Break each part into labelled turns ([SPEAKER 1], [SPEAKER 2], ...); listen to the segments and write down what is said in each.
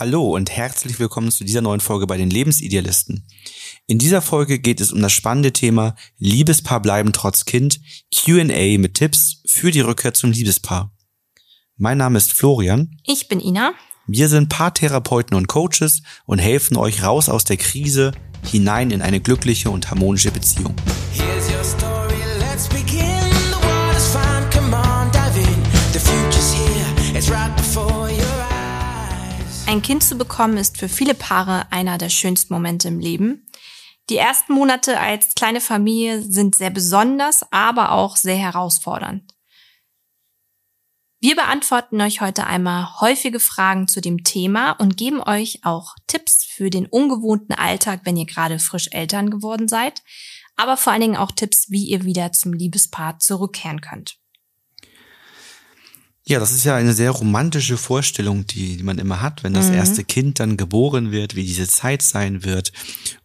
[SPEAKER 1] Hallo und herzlich willkommen zu dieser neuen Folge bei den Lebensidealisten. In dieser Folge geht es um das spannende Thema Liebespaar bleiben trotz Kind, Q&A mit Tipps für die Rückkehr zum Liebespaar. Mein Name ist Florian.
[SPEAKER 2] Ich bin Ina.
[SPEAKER 1] Wir sind Paartherapeuten und Coaches und helfen euch raus aus der Krise hinein in eine glückliche und harmonische Beziehung.
[SPEAKER 2] Ein Kind zu bekommen ist für viele Paare einer der schönsten Momente im Leben. Die ersten Monate als kleine Familie sind sehr besonders, aber auch sehr herausfordernd. Wir beantworten euch heute einmal häufige Fragen zu dem Thema und geben euch auch Tipps für den ungewohnten Alltag, wenn ihr gerade frisch Eltern geworden seid, aber vor allen Dingen auch Tipps, wie ihr wieder zum Liebespaar zurückkehren könnt.
[SPEAKER 1] Ja, das ist ja eine sehr romantische Vorstellung, die, die man immer hat, wenn das
[SPEAKER 2] Mhm.
[SPEAKER 1] erste Kind dann geboren wird, wie diese Zeit sein wird.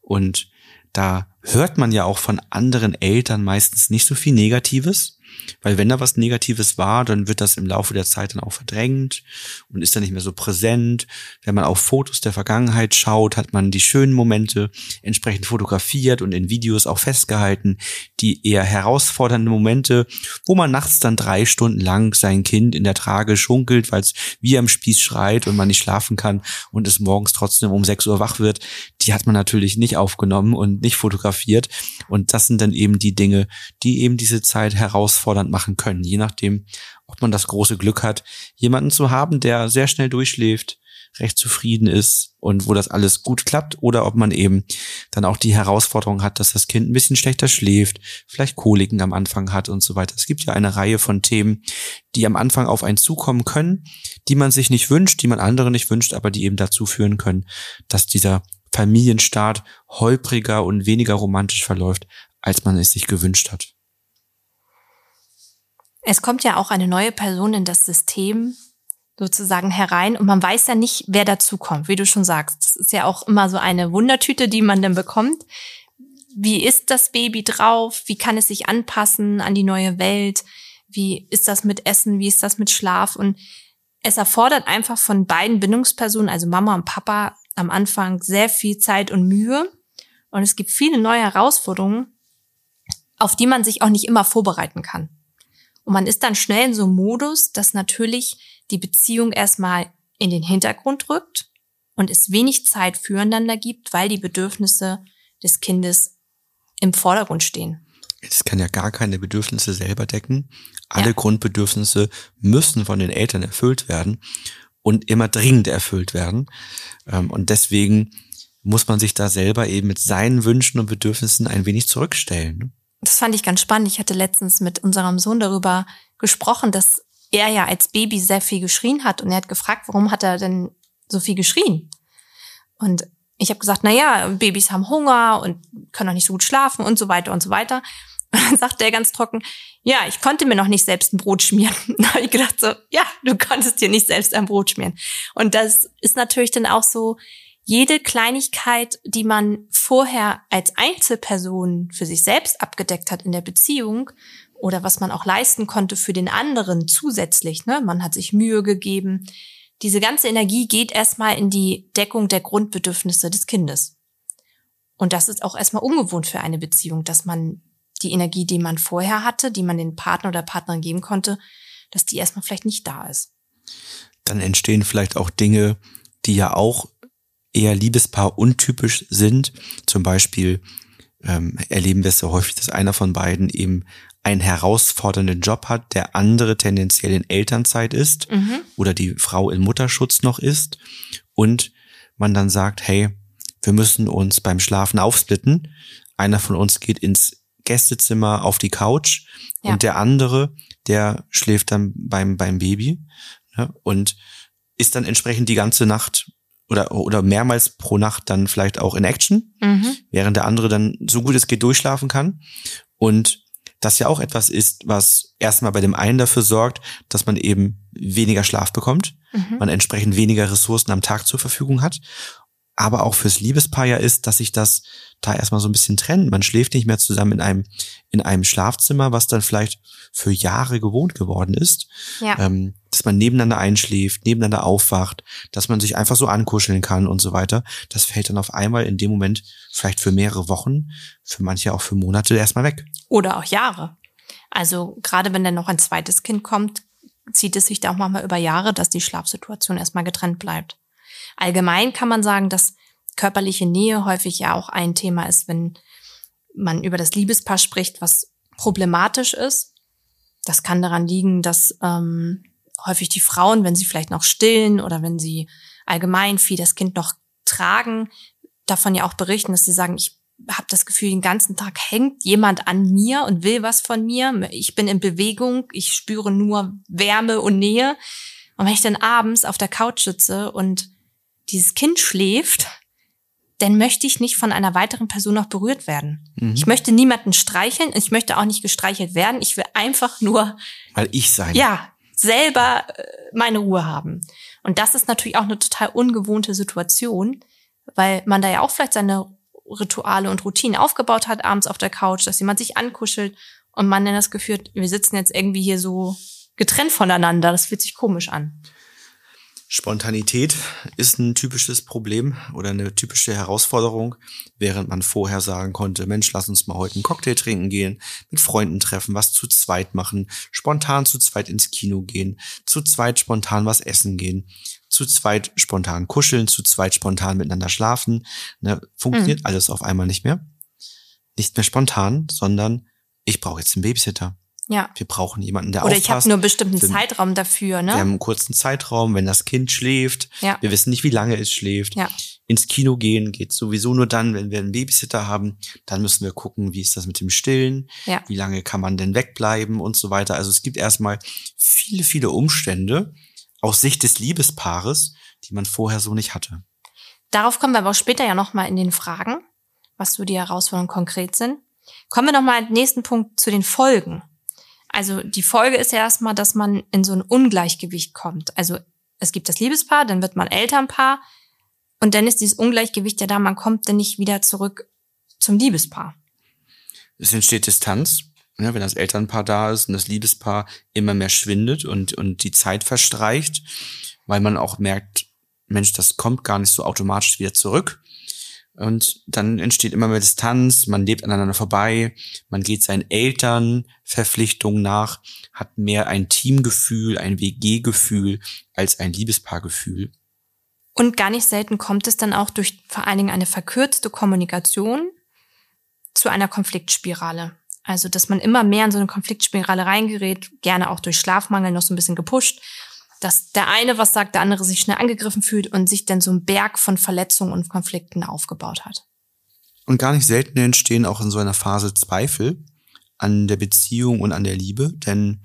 [SPEAKER 1] Und da hört man ja auch von anderen Eltern meistens nicht so viel Negatives. Weil wenn da was Negatives war, dann wird das im Laufe der Zeit dann auch verdrängt und ist dann nicht mehr so präsent. Wenn man auf Fotos der Vergangenheit schaut, hat man die schönen Momente entsprechend fotografiert und in Videos auch festgehalten. Die eher herausfordernden Momente, wo man nachts dann drei Stunden lang sein Kind in der Trage schunkelt, weil es wie am Spieß schreit und man nicht schlafen kann und es morgens trotzdem um 6 Uhr wach wird, die hat man natürlich nicht aufgenommen und nicht fotografiert. Und das sind dann eben die Dinge, die eben diese Zeit herausfordernd machen können, je nachdem, ob man das große Glück hat, jemanden zu haben, der sehr schnell durchschläft, recht zufrieden ist und wo das alles gut klappt oder ob man eben dann auch die Herausforderung hat, dass das Kind ein bisschen schlechter schläft, vielleicht Koliken am Anfang hat und so weiter. Es gibt ja eine Reihe von Themen, die am Anfang auf einen zukommen können, die man sich nicht wünscht, die man anderen nicht wünscht, aber die eben dazu führen können, dass dieser Familienstart holpriger und weniger romantisch verläuft, als man es sich gewünscht hat.
[SPEAKER 2] Es kommt ja auch eine neue Person in das System sozusagen herein und man weiß ja nicht, wer dazu kommt, wie du schon sagst. Das ist ja auch immer so eine Wundertüte, die man dann bekommt. Wie ist das Baby drauf? Wie kann es sich anpassen an die neue Welt? Wie ist das mit Essen? Wie ist das mit Schlaf? Und es erfordert einfach von beiden Bindungspersonen, also Mama und Papa, am Anfang sehr viel Zeit und Mühe. Und es gibt viele neue Herausforderungen, auf die man sich auch nicht immer vorbereiten kann. Und man ist dann schnell in so einem Modus, dass natürlich die Beziehung erstmal in den Hintergrund rückt und es wenig Zeit füreinander gibt, weil die Bedürfnisse des Kindes im Vordergrund stehen.
[SPEAKER 1] Es kann ja gar keine Bedürfnisse selber decken. Alle
[SPEAKER 2] Ja.
[SPEAKER 1] Grundbedürfnisse müssen von den Eltern erfüllt werden und immer dringend erfüllt werden. Ähm, Und deswegen muss man sich da selber eben mit seinen Wünschen und Bedürfnissen ein wenig zurückstellen.
[SPEAKER 2] Das fand ich ganz spannend. Ich hatte letztens mit unserem Sohn darüber gesprochen, dass er ja als Baby sehr viel geschrien hat und er hat gefragt, warum hat er denn so viel geschrien? Und ich habe gesagt, na ja, Babys haben Hunger und können auch nicht so gut schlafen und so weiter und so weiter. Und dann sagte er ganz trocken, ja, ich konnte mir noch nicht selbst ein Brot schmieren. Da habe ich gedacht so, ja, du konntest dir nicht selbst ein Brot schmieren. Und das ist natürlich dann auch so, jede Kleinigkeit, die man vorher als Einzelperson für sich selbst abgedeckt hat in der Beziehung oder was man auch leisten konnte für den anderen zusätzlich, ne? Man hat sich Mühe gegeben. Diese ganze Energie geht erstmal in die Deckung der Grundbedürfnisse des Kindes. Und das ist auch erstmal ungewohnt für eine Beziehung, dass man die Energie, die man vorher hatte, die man den Partner oder Partnerin geben konnte, dass die erstmal vielleicht nicht da ist.
[SPEAKER 1] Dann entstehen vielleicht auch Dinge, die ja auch eher Liebespaar untypisch sind. Zum Beispiel ähm, erleben wir es so häufig, dass einer von beiden eben einen herausfordernden Job hat, der andere tendenziell in Elternzeit ist
[SPEAKER 2] Mhm.
[SPEAKER 1] oder die Frau in Mutterschutz noch ist und man dann sagt, hey, wir müssen uns beim Schlafen aufsplitten. Einer von uns geht ins Gästezimmer auf die Couch
[SPEAKER 2] Ja.
[SPEAKER 1] und der andere, der schläft dann beim, beim Baby ne, und ist dann entsprechend die ganze Nacht oder, oder mehrmals pro Nacht dann vielleicht auch in Action,
[SPEAKER 2] Mhm.
[SPEAKER 1] während der andere dann so gut es geht durchschlafen kann. Und das ja auch etwas ist, was erstmal bei dem einen dafür sorgt, dass man eben weniger Schlaf bekommt,
[SPEAKER 2] Mhm.
[SPEAKER 1] man entsprechend weniger Ressourcen am Tag zur Verfügung hat aber auch fürs Liebespaar ja ist, dass sich das da erstmal so ein bisschen trennt. Man schläft nicht mehr zusammen in einem, in einem Schlafzimmer, was dann vielleicht für Jahre gewohnt geworden ist.
[SPEAKER 2] Ja.
[SPEAKER 1] Ähm, dass man nebeneinander einschläft, nebeneinander aufwacht, dass man sich einfach so ankuscheln kann und so weiter. Das fällt dann auf einmal in dem Moment vielleicht für mehrere Wochen, für manche auch für Monate erstmal weg.
[SPEAKER 2] Oder auch Jahre. Also gerade wenn dann noch ein zweites Kind kommt, zieht es sich da auch manchmal über Jahre, dass die Schlafsituation erstmal getrennt bleibt. Allgemein kann man sagen, dass körperliche Nähe häufig ja auch ein Thema ist, wenn man über das Liebespaar spricht, was problematisch ist. Das kann daran liegen, dass ähm, häufig die Frauen, wenn sie vielleicht noch stillen oder wenn sie allgemein viel das Kind noch tragen, davon ja auch berichten, dass sie sagen, ich habe das Gefühl, den ganzen Tag hängt jemand an mir und will was von mir. Ich bin in Bewegung, ich spüre nur Wärme und Nähe. Und wenn ich dann abends auf der Couch sitze und dieses Kind schläft, dann möchte ich nicht von einer weiteren Person noch berührt werden.
[SPEAKER 1] Mhm.
[SPEAKER 2] Ich möchte niemanden streicheln, ich möchte auch nicht gestreichelt werden. Ich will einfach nur,
[SPEAKER 1] Weil ich sein.
[SPEAKER 2] ja, selber äh, meine Ruhe haben. Und das ist natürlich auch eine total ungewohnte Situation, weil man da ja auch vielleicht seine Rituale und Routinen aufgebaut hat, abends auf der Couch, dass jemand sich ankuschelt und man dann das Gefühl, hat, wir sitzen jetzt irgendwie hier so getrennt voneinander. Das fühlt sich komisch an.
[SPEAKER 1] Spontanität ist ein typisches Problem oder eine typische Herausforderung, während man vorher sagen konnte, Mensch, lass uns mal heute einen Cocktail trinken gehen, mit Freunden treffen, was zu zweit machen, spontan zu zweit ins Kino gehen, zu zweit spontan was essen gehen, zu zweit spontan kuscheln, zu zweit spontan miteinander schlafen. Ne, funktioniert
[SPEAKER 2] Mhm.
[SPEAKER 1] alles auf einmal nicht mehr. Nicht mehr spontan, sondern ich brauche jetzt einen Babysitter.
[SPEAKER 2] Ja.
[SPEAKER 1] Wir brauchen jemanden, der
[SPEAKER 2] Oder ich habe
[SPEAKER 1] aufpasst.
[SPEAKER 2] nur einen bestimmten
[SPEAKER 1] Wir-
[SPEAKER 2] Zeitraum dafür,
[SPEAKER 1] Wir haben
[SPEAKER 2] ne?
[SPEAKER 1] einen kurzen Zeitraum, wenn das Kind schläft.
[SPEAKER 2] Ja.
[SPEAKER 1] Wir wissen nicht, wie lange es schläft.
[SPEAKER 2] Ja.
[SPEAKER 1] Ins Kino gehen geht sowieso nur dann, wenn wir einen Babysitter haben. Dann müssen wir gucken, wie ist das mit dem Stillen?
[SPEAKER 2] Ja.
[SPEAKER 1] Wie lange kann man denn wegbleiben und so weiter. Also es gibt erstmal viele, viele Umstände aus Sicht des Liebespaares, die man vorher so nicht hatte.
[SPEAKER 2] Darauf kommen wir aber auch später ja nochmal in den Fragen, was so die Herausforderungen konkret sind. Kommen wir nochmal im nächsten Punkt zu den Folgen. Also die Folge ist ja erstmal, dass man in so ein Ungleichgewicht kommt. Also es gibt das Liebespaar, dann wird man Elternpaar und dann ist dieses Ungleichgewicht ja da, man kommt dann nicht wieder zurück zum Liebespaar.
[SPEAKER 1] Es entsteht Distanz, ne, wenn das Elternpaar da ist und das Liebespaar immer mehr schwindet und, und die Zeit verstreicht, weil man auch merkt, Mensch, das kommt gar nicht so automatisch wieder zurück. Und dann entsteht immer mehr Distanz, man lebt aneinander vorbei, man geht seinen Eltern Verpflichtungen nach, hat mehr ein Teamgefühl, ein WG-Gefühl als ein Liebespaargefühl.
[SPEAKER 2] Und gar nicht selten kommt es dann auch durch vor allen Dingen eine verkürzte Kommunikation zu einer Konfliktspirale. Also, dass man immer mehr in so eine Konfliktspirale reingerät, gerne auch durch Schlafmangel noch so ein bisschen gepusht, dass der eine was sagt, der andere sich schnell angegriffen fühlt und sich dann so ein Berg von Verletzungen und Konflikten aufgebaut hat.
[SPEAKER 1] Und gar nicht selten entstehen auch in so einer Phase Zweifel an der Beziehung und an der Liebe, denn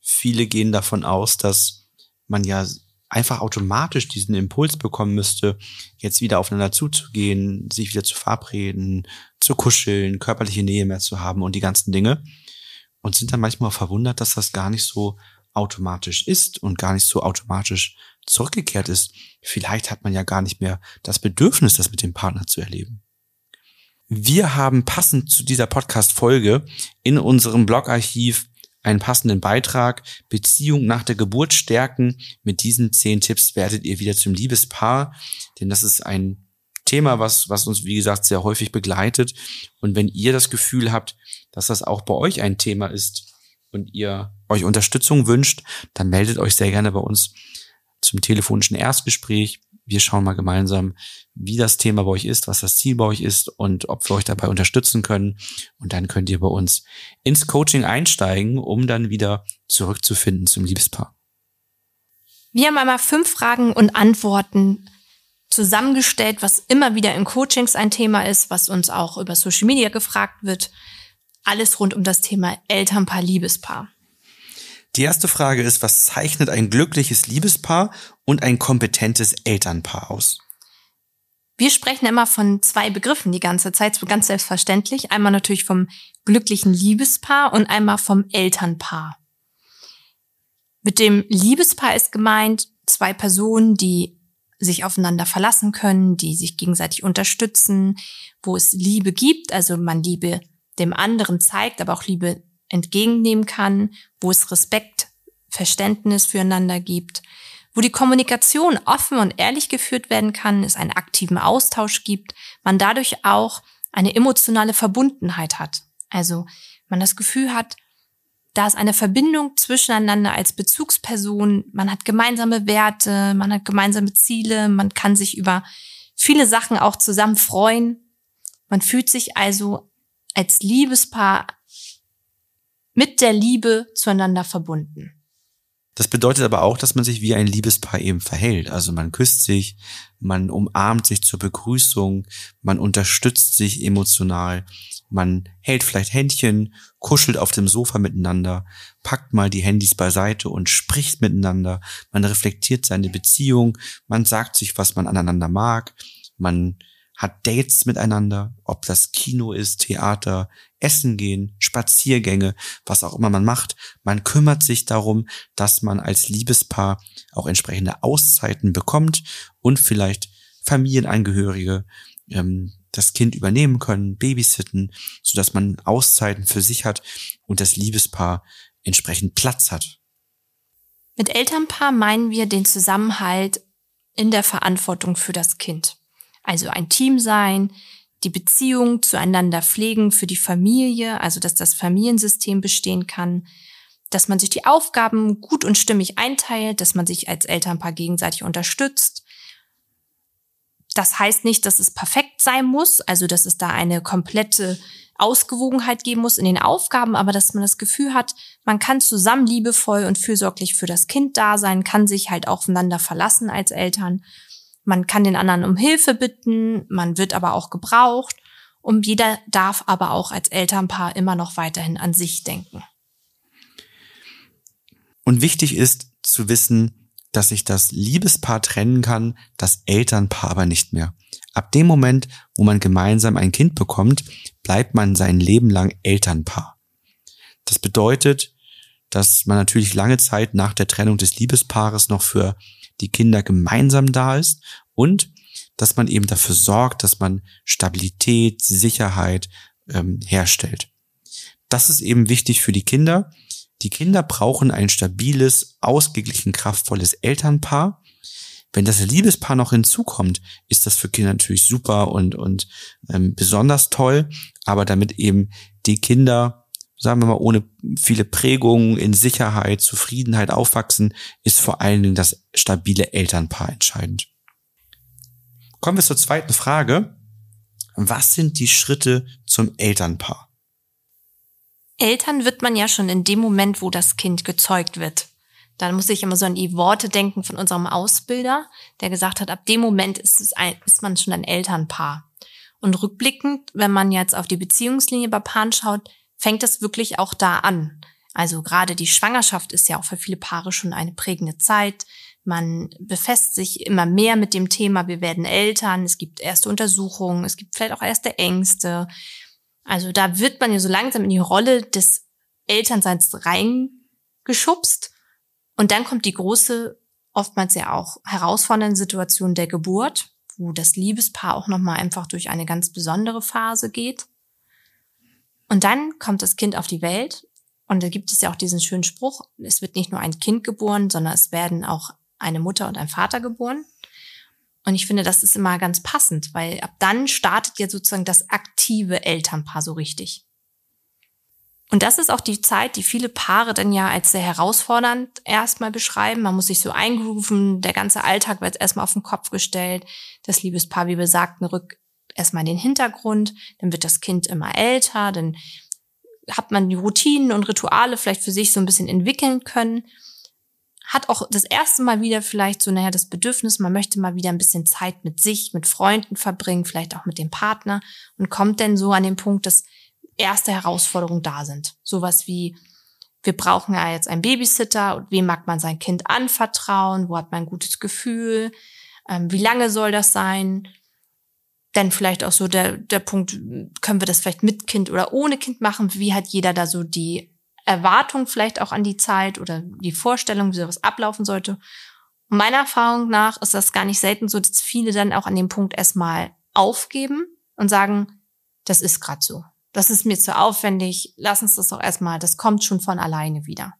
[SPEAKER 1] viele gehen davon aus, dass man ja einfach automatisch diesen Impuls bekommen müsste, jetzt wieder aufeinander zuzugehen, sich wieder zu verabreden, zu kuscheln, körperliche Nähe mehr zu haben und die ganzen Dinge. Und sind dann manchmal verwundert, dass das gar nicht so automatisch ist und gar nicht so automatisch zurückgekehrt ist. Vielleicht hat man ja gar nicht mehr das Bedürfnis, das mit dem Partner zu erleben. Wir haben passend zu dieser Podcast-Folge in unserem Blogarchiv einen passenden Beitrag Beziehung nach der Geburt stärken. Mit diesen zehn Tipps werdet ihr wieder zum Liebespaar, denn das ist ein Thema, was, was uns, wie gesagt, sehr häufig begleitet. Und wenn ihr das Gefühl habt, dass das auch bei euch ein Thema ist und ihr euch Unterstützung wünscht, dann meldet euch sehr gerne bei uns zum telefonischen Erstgespräch. Wir schauen mal gemeinsam, wie das Thema bei euch ist, was das Ziel bei euch ist und ob wir euch dabei unterstützen können. Und dann könnt ihr bei uns ins Coaching einsteigen, um dann wieder zurückzufinden zum Liebespaar.
[SPEAKER 2] Wir haben einmal fünf Fragen und Antworten zusammengestellt, was immer wieder in Coachings ein Thema ist, was uns auch über Social Media gefragt wird. Alles rund um das Thema Elternpaar, Liebespaar.
[SPEAKER 1] Die erste Frage ist, was zeichnet ein glückliches Liebespaar und ein kompetentes Elternpaar aus?
[SPEAKER 2] Wir sprechen immer von zwei Begriffen die ganze Zeit, so ganz selbstverständlich. Einmal natürlich vom glücklichen Liebespaar und einmal vom Elternpaar. Mit dem Liebespaar ist gemeint zwei Personen, die sich aufeinander verlassen können, die sich gegenseitig unterstützen, wo es Liebe gibt, also man Liebe dem anderen zeigt, aber auch Liebe entgegennehmen kann, wo es Respekt, Verständnis füreinander gibt, wo die Kommunikation offen und ehrlich geführt werden kann, es einen aktiven Austausch gibt, man dadurch auch eine emotionale Verbundenheit hat. Also man das Gefühl hat, da ist eine Verbindung zwischeneinander als Bezugsperson, man hat gemeinsame Werte, man hat gemeinsame Ziele, man kann sich über viele Sachen auch zusammen freuen. Man fühlt sich also als Liebespaar mit der Liebe zueinander verbunden.
[SPEAKER 1] Das bedeutet aber auch, dass man sich wie ein Liebespaar eben verhält. Also man küsst sich, man umarmt sich zur Begrüßung, man unterstützt sich emotional, man hält vielleicht Händchen, kuschelt auf dem Sofa miteinander, packt mal die Handys beiseite und spricht miteinander, man reflektiert seine Beziehung, man sagt sich, was man aneinander mag, man hat Dates miteinander, ob das Kino ist, Theater, Essen gehen, Spaziergänge, was auch immer man macht. Man kümmert sich darum, dass man als Liebespaar auch entsprechende Auszeiten bekommt und vielleicht Familienangehörige ähm, das Kind übernehmen können, babysitten, so dass man Auszeiten für sich hat und das Liebespaar entsprechend Platz hat.
[SPEAKER 2] Mit Elternpaar meinen wir den Zusammenhalt in der Verantwortung für das Kind. Also ein Team sein, die Beziehung zueinander pflegen für die Familie, also dass das Familiensystem bestehen kann, dass man sich die Aufgaben gut und stimmig einteilt, dass man sich als Elternpaar gegenseitig unterstützt. Das heißt nicht, dass es perfekt sein muss, also dass es da eine komplette Ausgewogenheit geben muss in den Aufgaben, aber dass man das Gefühl hat, man kann zusammen liebevoll und fürsorglich für das Kind da sein, kann sich halt aufeinander verlassen als Eltern man kann den anderen um Hilfe bitten, man wird aber auch gebraucht und jeder darf aber auch als Elternpaar immer noch weiterhin an sich denken.
[SPEAKER 1] Und wichtig ist zu wissen, dass sich das Liebespaar trennen kann, das Elternpaar aber nicht mehr. Ab dem Moment, wo man gemeinsam ein Kind bekommt, bleibt man sein Leben lang Elternpaar. Das bedeutet, dass man natürlich lange Zeit nach der Trennung des Liebespaares noch für die Kinder gemeinsam da ist und dass man eben dafür sorgt, dass man Stabilität, Sicherheit ähm, herstellt. Das ist eben wichtig für die Kinder. Die Kinder brauchen ein stabiles, ausgeglichen, kraftvolles Elternpaar. Wenn das Liebespaar noch hinzukommt, ist das für Kinder natürlich super und, und ähm, besonders toll. Aber damit eben die Kinder sagen wir mal, ohne viele Prägungen in Sicherheit, Zufriedenheit aufwachsen, ist vor allen Dingen das stabile Elternpaar entscheidend. Kommen wir zur zweiten Frage. Was sind die Schritte zum Elternpaar?
[SPEAKER 2] Eltern wird man ja schon in dem Moment, wo das Kind gezeugt wird. Dann muss ich immer so an die Worte denken von unserem Ausbilder, der gesagt hat, ab dem Moment ist, ein, ist man schon ein Elternpaar. Und rückblickend, wenn man jetzt auf die Beziehungslinie bei Paaren schaut, fängt es wirklich auch da an. Also gerade die Schwangerschaft ist ja auch für viele Paare schon eine prägende Zeit. Man befasst sich immer mehr mit dem Thema, wir werden Eltern, es gibt erste Untersuchungen, es gibt vielleicht auch erste Ängste. Also da wird man ja so langsam in die Rolle des Elternseins reingeschubst. Und dann kommt die große, oftmals ja auch herausfordernde Situation der Geburt, wo das Liebespaar auch nochmal einfach durch eine ganz besondere Phase geht. Und dann kommt das Kind auf die Welt und da gibt es ja auch diesen schönen Spruch, es wird nicht nur ein Kind geboren, sondern es werden auch eine Mutter und ein Vater geboren. Und ich finde, das ist immer ganz passend, weil ab dann startet ja sozusagen das aktive Elternpaar so richtig. Und das ist auch die Zeit, die viele Paare dann ja als sehr herausfordernd erstmal beschreiben. Man muss sich so eingrooven, der ganze Alltag wird erstmal auf den Kopf gestellt. Das Liebespaar, wie besagt, rückt erstmal den Hintergrund, dann wird das Kind immer älter, dann hat man die Routinen und Rituale vielleicht für sich so ein bisschen entwickeln können, hat auch das erste Mal wieder vielleicht so, naja, das Bedürfnis, man möchte mal wieder ein bisschen Zeit mit sich, mit Freunden verbringen, vielleicht auch mit dem Partner und kommt dann so an den Punkt, dass erste Herausforderungen da sind. Sowas wie, wir brauchen ja jetzt einen Babysitter und wem mag man sein Kind anvertrauen, wo hat man ein gutes Gefühl, ähm, wie lange soll das sein, dann vielleicht auch so der, der Punkt, können wir das vielleicht mit Kind oder ohne Kind machen? Wie hat jeder da so die Erwartung vielleicht auch an die Zeit oder die Vorstellung, wie sowas ablaufen sollte? Und meiner Erfahrung nach ist das gar nicht selten so, dass viele dann auch an dem Punkt erstmal aufgeben und sagen, das ist gerade so. Das ist mir zu aufwendig. Lass uns das doch erstmal. Das kommt schon von alleine wieder.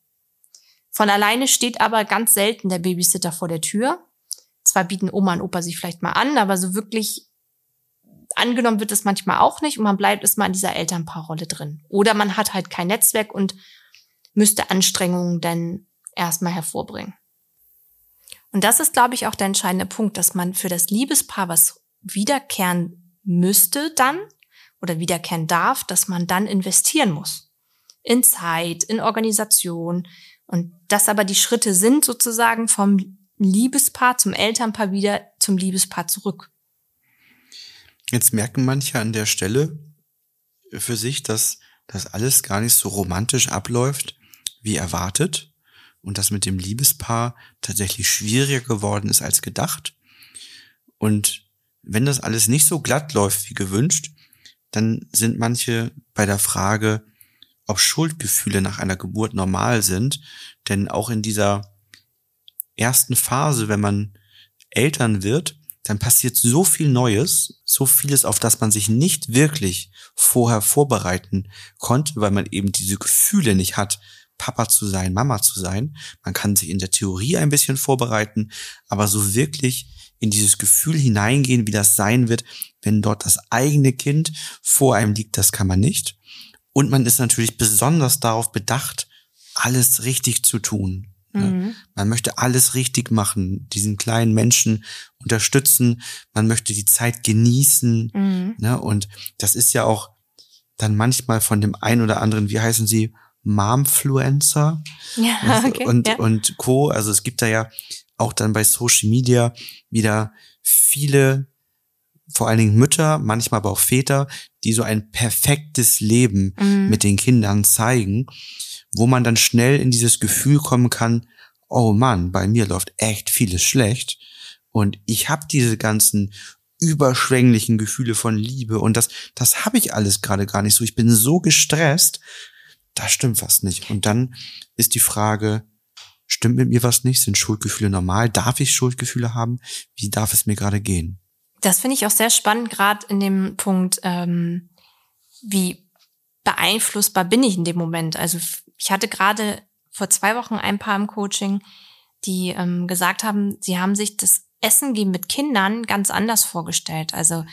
[SPEAKER 2] Von alleine steht aber ganz selten der Babysitter vor der Tür. Zwar bieten Oma und Opa sich vielleicht mal an, aber so wirklich angenommen wird es manchmal auch nicht und man bleibt erstmal in dieser Elternpaarrolle drin. Oder man hat halt kein Netzwerk und müsste Anstrengungen dann erstmal hervorbringen. Und das ist, glaube ich, auch der entscheidende Punkt, dass man für das Liebespaar, was wiederkehren müsste dann oder wiederkehren darf, dass man dann investieren muss. In Zeit, in Organisation. Und dass aber die Schritte sind sozusagen vom Liebespaar zum Elternpaar wieder zum Liebespaar zurück.
[SPEAKER 1] Jetzt merken manche an der Stelle für sich, dass das alles gar nicht so romantisch abläuft, wie erwartet und das mit dem Liebespaar tatsächlich schwieriger geworden ist als gedacht. Und wenn das alles nicht so glatt läuft wie gewünscht, dann sind manche bei der Frage, ob Schuldgefühle nach einer Geburt normal sind. Denn auch in dieser ersten Phase, wenn man Eltern wird, dann passiert so viel Neues, so vieles, auf das man sich nicht wirklich vorher vorbereiten konnte, weil man eben diese Gefühle nicht hat, Papa zu sein, Mama zu sein. Man kann sich in der Theorie ein bisschen vorbereiten, aber so wirklich in dieses Gefühl hineingehen, wie das sein wird, wenn dort das eigene Kind vor einem liegt, das kann man nicht. Und man ist natürlich besonders darauf bedacht, alles richtig zu tun. Mhm. Man möchte alles richtig machen, diesen kleinen Menschen unterstützen, man möchte die Zeit genießen. Mhm. Ne? Und das ist ja auch dann manchmal von dem einen oder anderen, wie heißen sie, Momfluencer
[SPEAKER 2] ja, okay,
[SPEAKER 1] und,
[SPEAKER 2] ja.
[SPEAKER 1] und Co. Also es gibt da ja auch dann bei Social Media wieder viele, vor allen Dingen Mütter, manchmal aber auch Väter, die so ein perfektes Leben
[SPEAKER 2] Mhm.
[SPEAKER 1] mit den Kindern zeigen, wo man dann schnell in dieses Gefühl kommen kann, oh Mann, bei mir läuft echt vieles schlecht und ich habe diese ganzen überschwänglichen Gefühle von Liebe und das das habe ich alles gerade gar nicht so. Ich bin so gestresst, da stimmt was nicht. Und dann ist die Frage, stimmt mit mir was nicht? Sind Schuldgefühle normal? Darf ich Schuldgefühle haben? Wie darf es mir gerade gehen?
[SPEAKER 2] Das finde ich auch sehr spannend, gerade in dem Punkt, ähm, wie beeinflussbar bin ich in dem Moment. Also ich hatte gerade vor zwei Wochen ein Paar im Coaching, die ähm, gesagt haben, sie haben sich das Essen gehen mit Kindern ganz anders vorgestellt. Also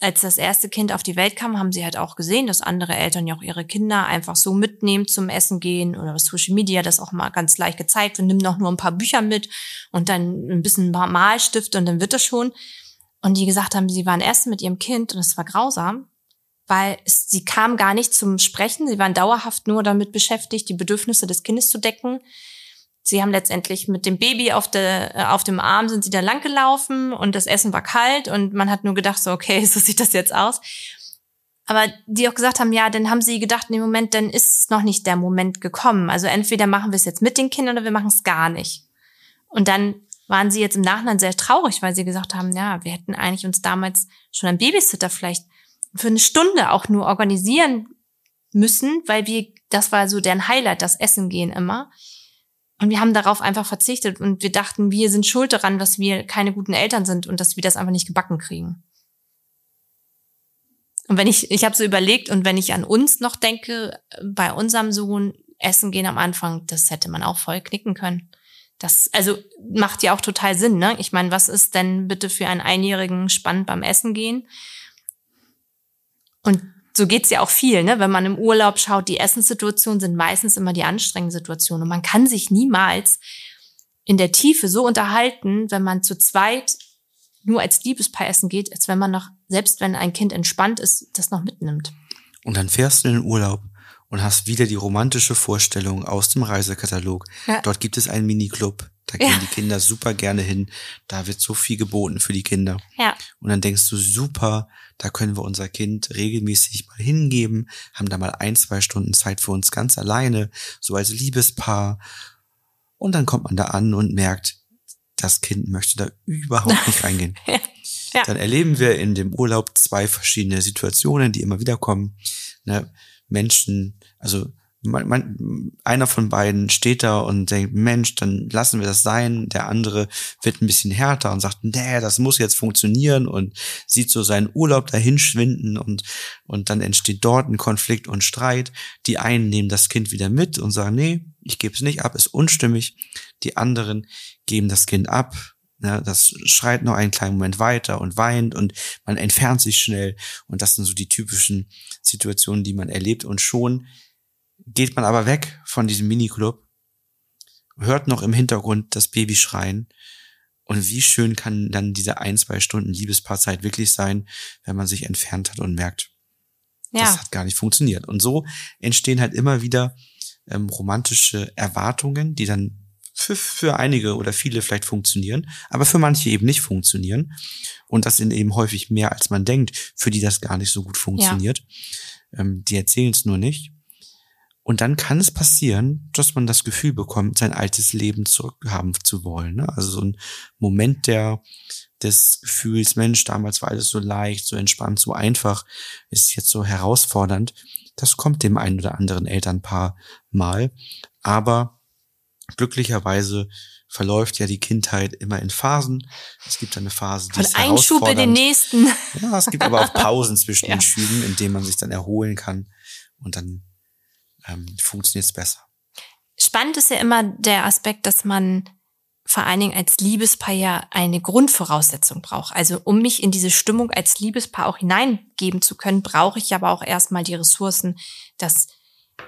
[SPEAKER 2] als das erste Kind auf die Welt kam, haben sie halt auch gesehen, dass andere Eltern ja auch ihre Kinder einfach so mitnehmen zum Essen gehen oder was Social Media das auch mal ganz leicht gezeigt und nimm noch nur ein paar Bücher mit und dann ein bisschen Malstift und dann wird das schon. Und die gesagt haben, sie waren erst mit ihrem Kind und es war grausam, weil sie kam gar nicht zum Sprechen. Sie waren dauerhaft nur damit beschäftigt, die Bedürfnisse des Kindes zu decken. Sie haben letztendlich mit dem Baby auf, der, äh, auf dem Arm sind sie da lang gelaufen und das Essen war kalt und man hat nur gedacht, so, okay, so sieht das jetzt aus. Aber die auch gesagt haben, ja, dann haben sie gedacht, in dem Moment, dann ist noch nicht der Moment gekommen. Also entweder machen wir es jetzt mit den Kindern oder wir machen es gar nicht. Und dann waren sie jetzt im Nachhinein sehr traurig, weil sie gesagt haben, ja, wir hätten eigentlich uns damals schon einen Babysitter vielleicht für eine Stunde auch nur organisieren müssen, weil wir, das war so deren Highlight, das Essen gehen immer. Und wir haben darauf einfach verzichtet und wir dachten, wir sind schuld daran, dass wir keine guten Eltern sind und dass wir das einfach nicht gebacken kriegen. Und wenn ich, ich habe so überlegt und wenn ich an uns noch denke, bei unserem Sohn Essen gehen am Anfang, das hätte man auch voll knicken können. Das, also macht ja auch total Sinn, ne? Ich meine, was ist denn bitte für einen Einjährigen spannend beim Essen gehen? Und so geht's ja auch viel, ne? Wenn man im Urlaub schaut, die Essenssituationen sind meistens immer die anstrengenden Situationen. Und man kann sich niemals in der Tiefe so unterhalten, wenn man zu zweit nur als Liebespaar essen geht, als wenn man noch, selbst wenn ein Kind entspannt ist, das noch mitnimmt.
[SPEAKER 1] Und dann fährst du in den Urlaub und hast wieder die romantische Vorstellung aus dem Reisekatalog.
[SPEAKER 2] Ja.
[SPEAKER 1] Dort gibt es einen Miniclub. Da
[SPEAKER 2] Ja.
[SPEAKER 1] gehen die Kinder super gerne hin. Da wird so viel geboten für die Kinder.
[SPEAKER 2] Ja.
[SPEAKER 1] Und dann denkst du, super, da können wir unser Kind regelmäßig mal hingeben, haben da mal ein, zwei Stunden Zeit für uns ganz alleine, so als Liebespaar. Und dann kommt man da an und merkt, das Kind möchte da überhaupt nicht reingehen.
[SPEAKER 2] Ja.
[SPEAKER 1] Dann erleben wir in dem Urlaub zwei verschiedene Situationen, die immer wieder kommen. Ne? Menschen, also man, man, einer von beiden steht da und denkt, Mensch, dann lassen wir das sein. Der andere wird ein bisschen härter und sagt, nee, das muss jetzt funktionieren und sieht so seinen Urlaub dahin schwinden und, und dann entsteht dort ein Konflikt und Streit. Die einen nehmen das Kind wieder mit und sagen, nee, ich gebe es nicht ab, ist unstimmig. Die anderen geben das Kind ab. Ja, das schreit noch einen kleinen Moment weiter und weint und man entfernt sich schnell. Und das sind so die typischen Situationen, die man erlebt. Und schon geht man aber weg von diesem Miniclub, hört noch im Hintergrund das Baby schreien. Und wie schön kann dann diese ein, zwei Stunden Liebespaarzeit wirklich sein, wenn man sich entfernt hat und merkt,
[SPEAKER 2] Ja.
[SPEAKER 1] das hat gar nicht funktioniert. Und so entstehen halt immer wieder ähm, romantische Erwartungen, die dann für, für einige oder viele vielleicht funktionieren, aber für manche eben nicht funktionieren. Und das sind eben häufig mehr, als man denkt, für die das gar nicht so gut funktioniert. Ähm, die erzählen es nur nicht. Und dann kann es passieren, dass man das Gefühl bekommt, sein altes Leben zurückhaben zu wollen. Ne? Also so ein Moment der, des Gefühls, Mensch, damals war alles so leicht, so entspannt, so einfach, ist jetzt so herausfordernd. Das kommt dem einen oder anderen Elternpaar mal. Aber glücklicherweise verläuft ja die Kindheit immer in Phasen. Es gibt eine Phase, die
[SPEAKER 2] Von
[SPEAKER 1] ist
[SPEAKER 2] einem Schub in den nächsten.
[SPEAKER 1] Ja, es gibt aber auch Pausen zwischen
[SPEAKER 2] Ja.
[SPEAKER 1] den Schüben, in denen man sich dann erholen kann und dann ähm, funktioniert es besser.
[SPEAKER 2] Spannend ist ja immer der Aspekt, dass man vor allen Dingen als Liebespaar ja eine Grundvoraussetzung braucht. Also um mich in diese Stimmung als Liebespaar auch hineingeben zu können, brauche ich aber auch erstmal die Ressourcen, dass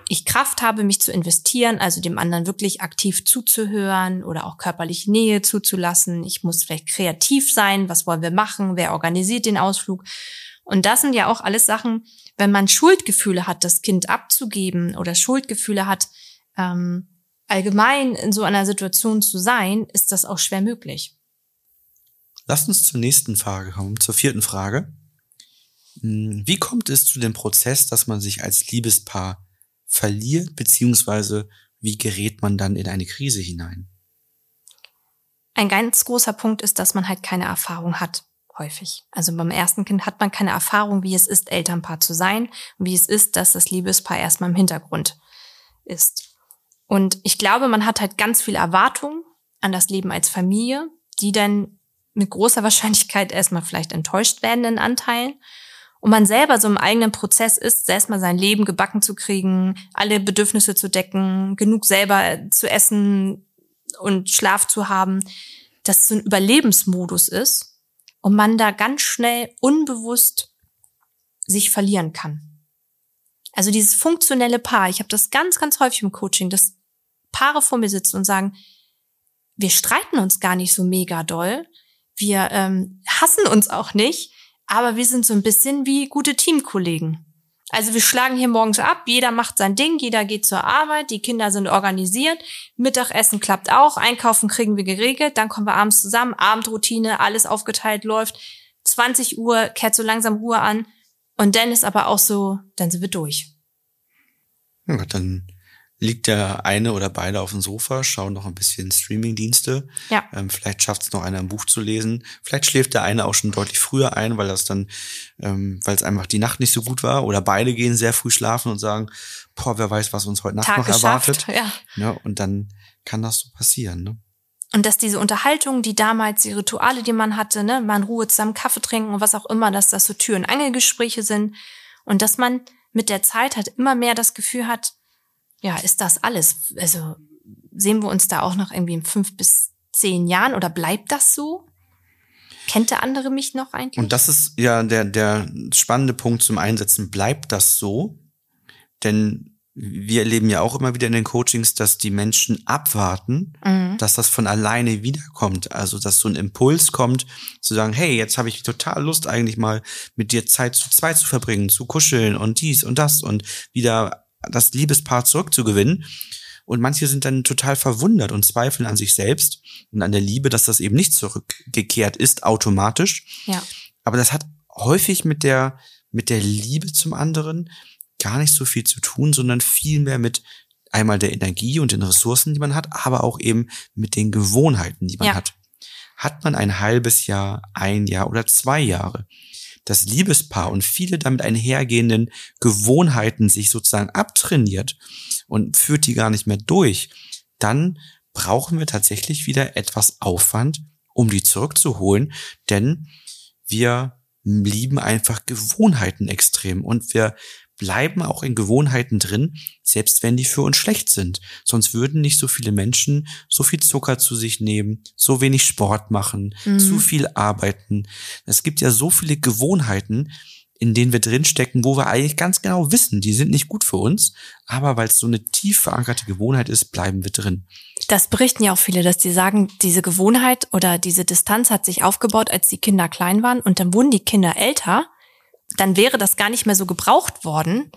[SPEAKER 2] ich Kraft habe, mich zu investieren, also dem anderen wirklich aktiv zuzuhören oder auch körperlich Nähe zuzulassen. Ich muss vielleicht kreativ sein, was wollen wir machen, wer organisiert den Ausflug. Und das sind ja auch alles Sachen, wenn man Schuldgefühle hat, das Kind abzugeben oder Schuldgefühle hat, ähm, allgemein in so einer Situation zu sein, ist das auch schwer möglich.
[SPEAKER 1] Lasst uns zur nächsten Frage kommen, zur vierten Frage. Hm, Wie kommt es zu dem Prozess, dass man sich als Liebespaar verliert, beziehungsweise wie gerät man dann in eine Krise hinein?
[SPEAKER 2] Ein ganz großer Punkt ist, dass man halt keine Erfahrung hat, häufig. Also beim ersten Kind hat man keine Erfahrung, wie es ist, Elternpaar zu sein, wie es ist, dass das Liebespaar erstmal im Hintergrund ist. Und ich glaube, man hat halt ganz viel Erwartung an das Leben als Familie, die dann mit großer Wahrscheinlichkeit erstmal vielleicht enttäuscht werden in Anteilen. Und man selber so im eigenen Prozess ist, erstmal sein Leben gebacken zu kriegen, alle Bedürfnisse zu decken, genug selber zu essen und Schlaf zu haben, dass es so ein Überlebensmodus ist und man da ganz schnell unbewusst sich verlieren kann. Also dieses funktionelle Paar, ich habe das ganz, ganz häufig im Coaching, dass Paare vor mir sitzen und sagen, wir streiten uns gar nicht so mega doll, wir ähm, hassen uns auch nicht, aber wir sind so ein bisschen wie gute Teamkollegen. Also wir schlagen hier morgens ab, jeder macht sein Ding, jeder geht zur Arbeit, die Kinder sind organisiert, Mittagessen klappt auch, Einkaufen kriegen wir geregelt, dann kommen wir abends zusammen, Abendroutine, alles aufgeteilt läuft, 20 Uhr kehrt so langsam Ruhe an und dann ist aber auch so, dann sind wir durch.
[SPEAKER 1] Ja, dann liegt der eine oder beide auf dem Sofa, schauen noch ein bisschen Streamingdienste.
[SPEAKER 2] Ja.
[SPEAKER 1] Ähm, vielleicht schafft es noch einer ein Buch zu lesen. Vielleicht schläft der eine auch schon deutlich früher ein, weil das dann, ähm, weil es einfach die Nacht nicht so gut war. Oder beide gehen sehr früh schlafen und sagen, boah, wer weiß, was uns heute Nacht
[SPEAKER 2] Tag
[SPEAKER 1] noch
[SPEAKER 2] geschafft,
[SPEAKER 1] erwartet.
[SPEAKER 2] ja.
[SPEAKER 1] Ja, und dann kann das so passieren. Ne?
[SPEAKER 2] Und dass diese Unterhaltung, die damals, die Rituale, die man hatte, ne, man Ruhe zusammen Kaffee trinken und was auch immer, dass das so Tür- und Angelgespräche sind und dass man mit der Zeit halt immer mehr das Gefühl hat, ja, ist das alles? Also sehen wir uns da auch noch irgendwie in fünf bis zehn Jahren oder bleibt das so? Kennt der andere mich noch eigentlich?
[SPEAKER 1] Und das ist ja der, der spannende Punkt zum Einsetzen. Bleibt das so? Denn wir erleben ja auch immer wieder in den Coachings, dass die Menschen abwarten,
[SPEAKER 2] Mhm.
[SPEAKER 1] dass das von alleine wiederkommt. Also, dass so ein Impuls kommt, zu sagen, hey, jetzt habe ich total Lust eigentlich mal mit dir Zeit zu zweit zu verbringen, zu kuscheln und dies und das und wieder das Liebespaar zurückzugewinnen. Und manche sind dann total verwundert und zweifeln an sich selbst und an der Liebe, dass das eben nicht zurückgekehrt ist, automatisch.
[SPEAKER 2] Ja.
[SPEAKER 1] Aber das hat häufig mit der, mit der Liebe zum anderen gar nicht so viel zu tun, sondern viel mehr mit einmal der Energie und den Ressourcen, die man hat, aber auch eben mit den Gewohnheiten, die man
[SPEAKER 2] Ja.
[SPEAKER 1] hat. Hat man ein halbes Jahr, ein Jahr oder zwei Jahre das Liebespaar und viele damit einhergehenden Gewohnheiten sich sozusagen abtrainiert und führt die gar nicht mehr durch, dann brauchen wir tatsächlich wieder etwas Aufwand, um die zurückzuholen, denn wir lieben einfach Gewohnheiten extrem und wir bleiben auch in Gewohnheiten drin, selbst wenn die für uns schlecht sind. Sonst würden nicht so viele Menschen so viel Zucker zu sich nehmen, so wenig Sport machen,
[SPEAKER 2] Mhm.
[SPEAKER 1] zu viel arbeiten. Es gibt ja so viele Gewohnheiten, in denen wir drinstecken, wo wir eigentlich ganz genau wissen, die sind nicht gut für uns, aber weil es so eine tief verankerte Gewohnheit ist, bleiben wir drin.
[SPEAKER 2] Das berichten ja auch viele, dass die sagen, diese Gewohnheit oder diese Distanz hat sich aufgebaut, als die Kinder klein waren und dann wurden die Kinder älter. Dann wäre das gar nicht mehr so gebraucht worden,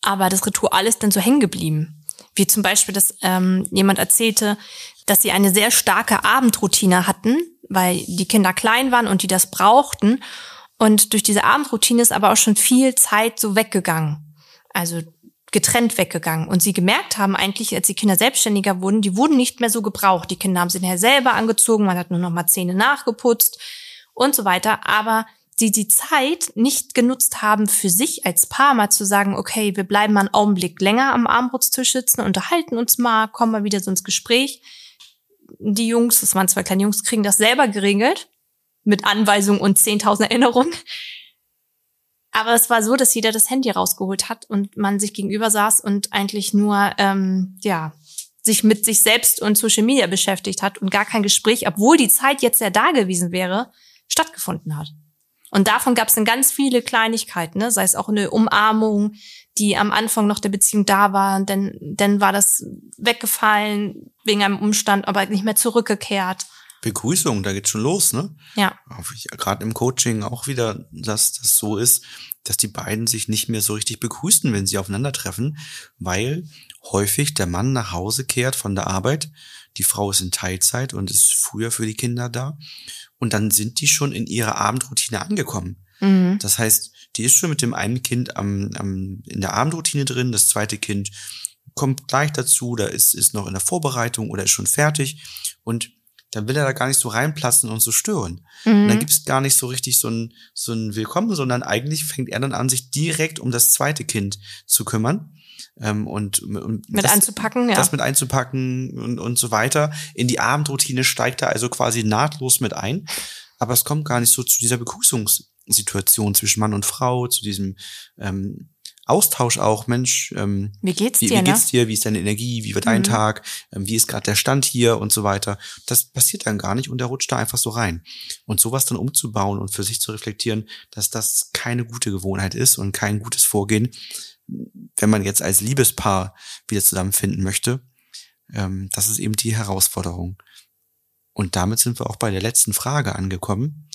[SPEAKER 2] aber das Ritual ist dann so hängen geblieben. Wie zum Beispiel, dass ähm, jemand erzählte, dass sie eine sehr starke Abendroutine hatten, weil die Kinder klein waren und die das brauchten. Und durch diese Abendroutine ist aber auch schon viel Zeit so weggegangen. Also getrennt weggegangen. Und sie gemerkt haben eigentlich, als die Kinder selbstständiger wurden, die wurden nicht mehr so gebraucht. Die Kinder haben sie nachher selber angezogen, man hat nur noch mal Zähne nachgeputzt und so weiter. Aber sie die Zeit nicht genutzt haben für sich als Paar mal zu sagen, okay, wir bleiben mal einen Augenblick länger am Armbrutstisch sitzen, unterhalten uns mal, kommen mal wieder so ins Gespräch. Die Jungs, das waren zwei kleine Jungs, kriegen das selber geregelt mit Anweisungen und 10.000 Erinnerungen. Aber es war so, dass jeder das Handy rausgeholt hat und man sich gegenüber saß und eigentlich nur, ähm, ja, sich mit sich selbst und Social Media beschäftigt hat und gar kein Gespräch, obwohl die Zeit jetzt ja da gewesen wäre, stattgefunden hat. Und davon gab es dann ganz viele Kleinigkeiten, ne? sei es auch eine Umarmung, die am Anfang noch der Beziehung da war, denn dann war das weggefallen wegen einem Umstand, aber nicht mehr zurückgekehrt.
[SPEAKER 1] Begrüßung, da geht's schon los, ne?
[SPEAKER 2] Ja,
[SPEAKER 1] Gerade im Coaching auch wieder, dass das so ist, dass die beiden sich nicht mehr so richtig begrüßen, wenn sie aufeinandertreffen, weil häufig der Mann nach Hause kehrt von der Arbeit, die Frau ist in Teilzeit und ist früher für die Kinder da und dann sind die schon in ihrer Abendroutine angekommen.
[SPEAKER 2] mhm.
[SPEAKER 1] Das heißt, die ist schon mit dem einen Kind am, am, in der Abendroutine drin, das zweite Kind kommt gleich dazu, da ist, ist noch in der Vorbereitung oder ist schon fertig und dann will er da gar nicht so reinplatzen und so stören. Und dann
[SPEAKER 2] Mhm.
[SPEAKER 1] gibt es gar nicht so richtig so ein, so ein Willkommen, sondern eigentlich fängt er dann an, sich direkt um das zweite Kind zu kümmern. Ähm, und, und
[SPEAKER 2] mit
[SPEAKER 1] das,
[SPEAKER 2] anzupacken, ja.
[SPEAKER 1] das mit einzupacken und, und so weiter. In die Abendroutine steigt er also quasi nahtlos mit ein. Aber es kommt gar nicht so zu dieser Begrüßungssituation zwischen Mann und Frau, zu diesem ähm, Austausch auch, Mensch, ähm,
[SPEAKER 2] Wie geht's
[SPEAKER 1] wie,
[SPEAKER 2] dir,
[SPEAKER 1] wie
[SPEAKER 2] ne?
[SPEAKER 1] geht's dir, wie ist deine Energie, wie wird dein
[SPEAKER 2] Mhm.
[SPEAKER 1] Tag, ähm, wie ist gerade der Stand hier und so weiter. Das passiert dann gar nicht und der rutscht da einfach so rein. Und sowas dann umzubauen und für sich zu reflektieren, dass das keine gute Gewohnheit ist und kein gutes Vorgehen, wenn man jetzt als Liebespaar wieder zusammenfinden möchte, ähm, das ist eben die Herausforderung. Und damit sind wir auch bei der letzten Frage angekommen.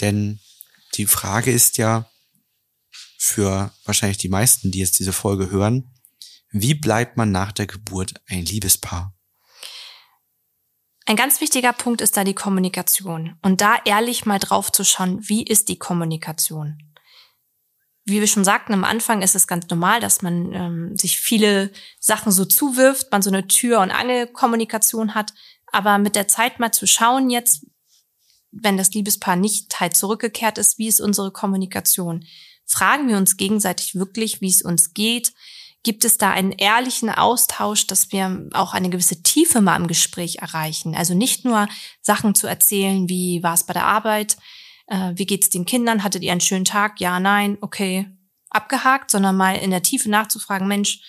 [SPEAKER 1] Denn die Frage ist ja für wahrscheinlich die meisten, die jetzt diese Folge hören, wie bleibt man nach der Geburt ein Liebespaar?
[SPEAKER 2] Ein ganz wichtiger Punkt ist da die Kommunikation. Und da ehrlich mal drauf zu schauen, wie ist die Kommunikation? Wie wir schon sagten, am Anfang ist es ganz normal, dass man ähm, sich viele Sachen so zuwirft, man so eine Tür- und Angelkommunikation hat. Aber mit der Zeit mal zu schauen jetzt, wenn das Liebespaar nicht halt zurückgekehrt ist, wie ist unsere Kommunikation? Fragen wir uns gegenseitig wirklich, wie es uns geht? Gibt es da einen ehrlichen Austausch, dass wir auch eine gewisse Tiefe mal im Gespräch erreichen? Also nicht nur Sachen zu erzählen, wie war es bei der Arbeit, äh, wie geht's den Kindern, hattet ihr einen schönen Tag? Ja, nein, okay, abgehakt, sondern mal in der Tiefe nachzufragen, Mensch,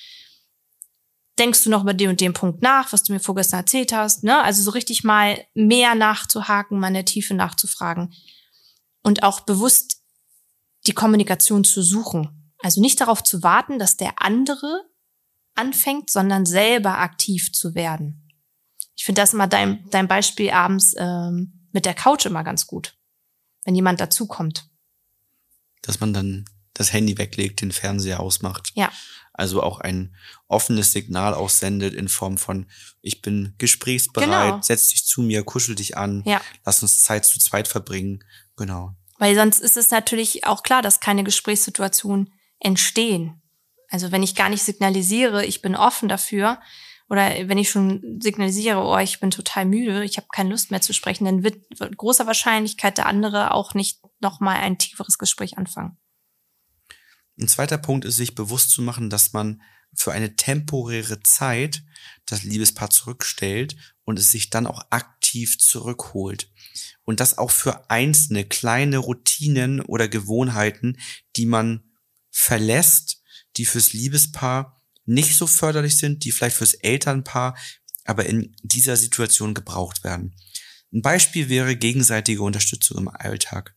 [SPEAKER 2] denkst du noch über den und den Punkt nach, was du mir vorgestern erzählt hast? Ne? Also so richtig mal mehr nachzuhaken, mal in der Tiefe nachzufragen und auch bewusst die Kommunikation zu suchen. Also nicht darauf zu warten, dass der andere anfängt, sondern selber aktiv zu werden. Ich finde das immer dein, dein Beispiel abends ähm, mit der Couch immer ganz gut, wenn jemand dazukommt.
[SPEAKER 1] Dass man dann das Handy weglegt, den Fernseher ausmacht.
[SPEAKER 2] Ja.
[SPEAKER 1] Also auch ein offenes Signal aussendet in Form von, ich bin gesprächsbereit,
[SPEAKER 2] Genau.
[SPEAKER 1] setz dich zu mir, kuschel dich an,
[SPEAKER 2] Ja.
[SPEAKER 1] lass uns Zeit zu zweit verbringen. Genau.
[SPEAKER 2] Weil sonst ist es natürlich auch klar, dass keine Gesprächssituationen entstehen. Also wenn ich gar nicht signalisiere, ich bin offen dafür, oder wenn ich schon signalisiere, oh, ich bin total müde, ich habe keine Lust mehr zu sprechen, dann wird mit großer Wahrscheinlichkeit der andere auch nicht nochmal ein tieferes Gespräch anfangen.
[SPEAKER 1] Ein zweiter Punkt ist, sich bewusst zu machen, dass man für eine temporäre Zeit das Liebespaar zurückstellt und es sich dann auch aktiv zurückholt. Und das auch für einzelne kleine Routinen oder Gewohnheiten, die man verlässt, die fürs Liebespaar nicht so förderlich sind, die vielleicht fürs Elternpaar aber in dieser Situation gebraucht werden. Ein Beispiel wäre gegenseitige Unterstützung im Alltag.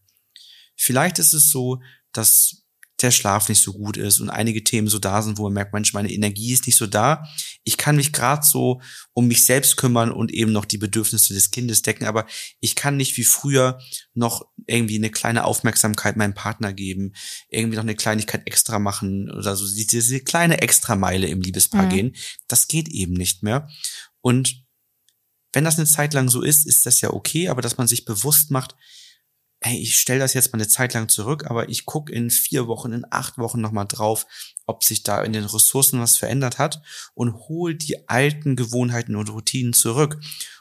[SPEAKER 1] Vielleicht ist es so, dass der Schlaf nicht so gut ist und einige Themen so da sind, wo man merkt, Mensch, meine Energie ist nicht so da. Ich kann mich gerade so um mich selbst kümmern und eben noch die Bedürfnisse des Kindes decken, aber ich kann nicht wie früher noch irgendwie eine kleine Aufmerksamkeit meinem Partner geben, irgendwie noch eine Kleinigkeit extra machen oder so diese kleine Extrameile im Liebespaar
[SPEAKER 2] Mhm.
[SPEAKER 1] gehen. Das geht eben nicht mehr. Und wenn das eine Zeit lang so ist, ist das ja okay, aber dass man sich bewusst macht, hey, ich stelle das jetzt mal eine Zeit lang zurück, aber ich gucke in vier Wochen, in acht Wochen nochmal drauf, ob sich da in den Ressourcen was verändert hat und hol die alten Gewohnheiten und Routinen zurück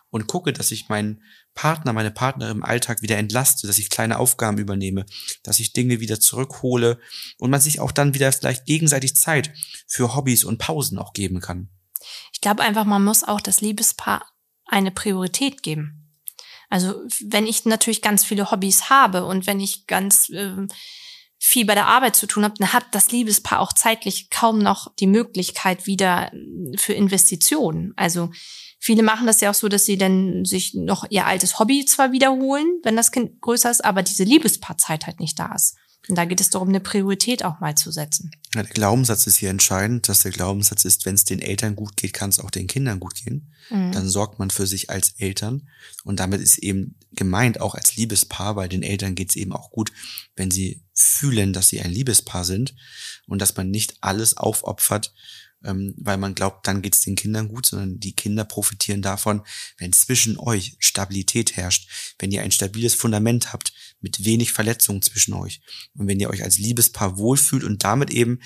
[SPEAKER 1] und gucke, dass ich meinen Partner, meine Partnerin im Alltag wieder entlaste, dass ich kleine Aufgaben übernehme, dass ich Dinge wieder zurückhole und man sich auch dann wieder vielleicht gegenseitig Zeit für Hobbys und Pausen auch geben kann.
[SPEAKER 2] Ich glaube einfach, man muss auch das Liebespaar eine Priorität geben. Also wenn ich natürlich ganz viele Hobbys habe und wenn ich ganz ähm, viel bei der Arbeit zu tun habe, dann hat das Liebespaar auch zeitlich kaum noch die Möglichkeit wieder äh, für Investitionen. Also viele machen das ja auch so, dass sie dann sich noch ihr altes Hobby zwar wiederholen, wenn das Kind größer ist, aber diese Liebespaarzeit halt nicht da ist. Und da geht es darum, eine Priorität auch mal zu setzen.
[SPEAKER 1] Ja, der Glaubenssatz ist hier entscheidend, dass der Glaubenssatz ist, wenn es den Eltern gut geht, kann es auch den Kindern gut gehen.
[SPEAKER 2] Mhm.
[SPEAKER 1] Dann sorgt man für sich als Eltern. Und damit ist eben gemeint auch als Liebespaar, weil den Eltern geht es eben auch gut, wenn sie fühlen, dass sie ein Liebespaar sind und dass man nicht alles aufopfert, ähm, weil man glaubt, dann geht es den Kindern gut, sondern die Kinder profitieren davon, wenn zwischen euch Stabilität herrscht, wenn ihr ein stabiles Fundament habt, mit wenig Verletzungen zwischen euch. Und wenn ihr euch als Liebespaar wohlfühlt und damit eben